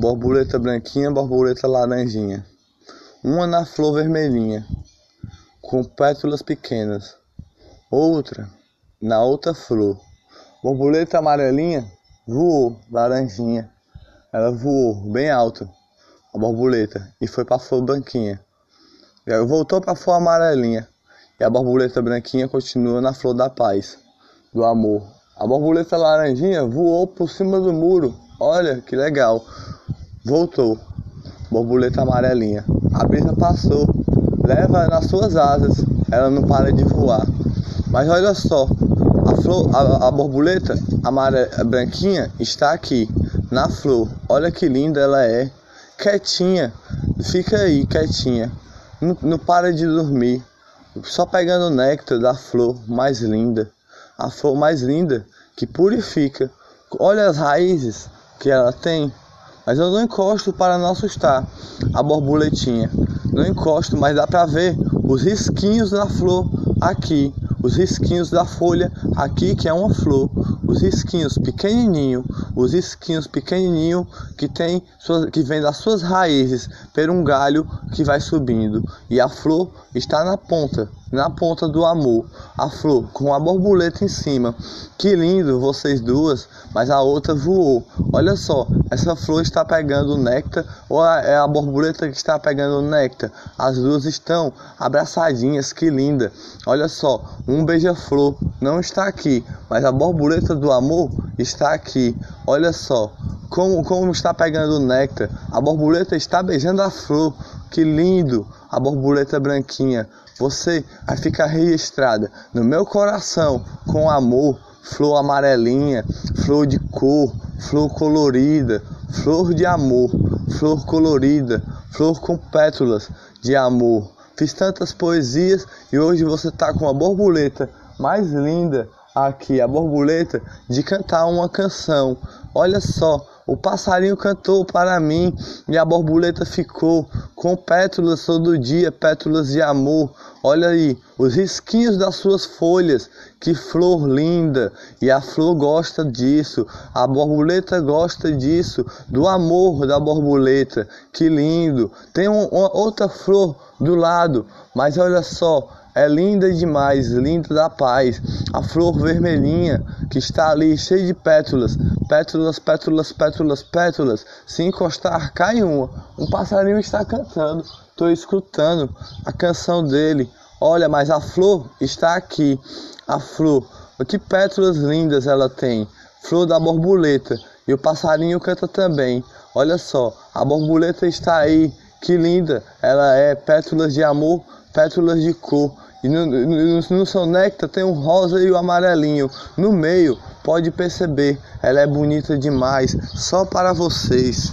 borboleta branquinha, borboleta laranjinha. Uma na flor vermelhinha, com pétalas pequenas. Outra na outra flor. Borboleta amarelinha voou, laranjinha. Ela voou bem alto, a borboleta, e foi para a flor branquinha. E aí voltou para a flor amarelinha. E a borboleta branquinha continua na flor da paz, do amor. A borboleta laranjinha voou por cima do muro. Olha que legal. Voltou. Borboleta amarelinha. A brisa passou. Leva nas suas asas. Ela não para de voar. Mas olha só. A, flor, a, a borboleta amarela, branquinha está aqui. Na flor. Olha que linda ela é. Quietinha. Fica aí, quietinha. Não, não para de dormir. Só pegando o néctar da flor mais linda. A flor mais linda que purifica. Olha as raízes que ela tem mas eu não encosto para não assustar a borboletinha. Não encosto, mas dá para ver os risquinhos da flor aqui, os risquinhos da folha aqui que é uma flor, os risquinhos pequenininho, os risquinhos pequenininho que tem que vem das suas raízes por um galho que vai subindo e a flor está na ponta na ponta do amor, a flor com a borboleta em cima. Que lindo vocês duas, mas a outra voou. Olha só, essa flor está pegando néctar ou é a borboleta que está pegando néctar? As duas estão abraçadinhas, que linda. Olha só, um beija-flor não está aqui, mas a borboleta do amor está aqui. Olha só, como, como está pegando néctar. A borboleta está beijando a flor. Que lindo! A borboleta branquinha. Você vai ficar registrada no meu coração com amor, flor amarelinha, flor de cor, flor colorida, flor de amor, flor colorida, flor com pétalas de amor. Fiz tantas poesias e hoje você está com a borboleta mais linda aqui, a borboleta de cantar uma canção. Olha só, o passarinho cantou para mim e a borboleta ficou com pétalas todo dia, pétalas de amor. Olha aí, os risquinhos das suas folhas, que flor linda! E a flor gosta disso, a borboleta gosta disso, do amor da borboleta, que lindo! Tem um, uma outra flor do lado, mas olha só, é linda demais, linda da paz. A flor vermelhinha que está ali, cheia de pétalas, pétalas, pétalas, pétalas, pétalas. Se encostar, cai uma. Um passarinho está cantando. Estou escutando a canção dele. Olha, mas a flor está aqui. A flor, que pétalas lindas ela tem. Flor da borboleta. E o passarinho canta também. Olha só, a borboleta está aí. Que linda ela é. Pétalas de amor pétalas de cor. E no, no, no seu néctar tem o rosa e o amarelinho. No meio, pode perceber, ela é bonita demais, só para vocês.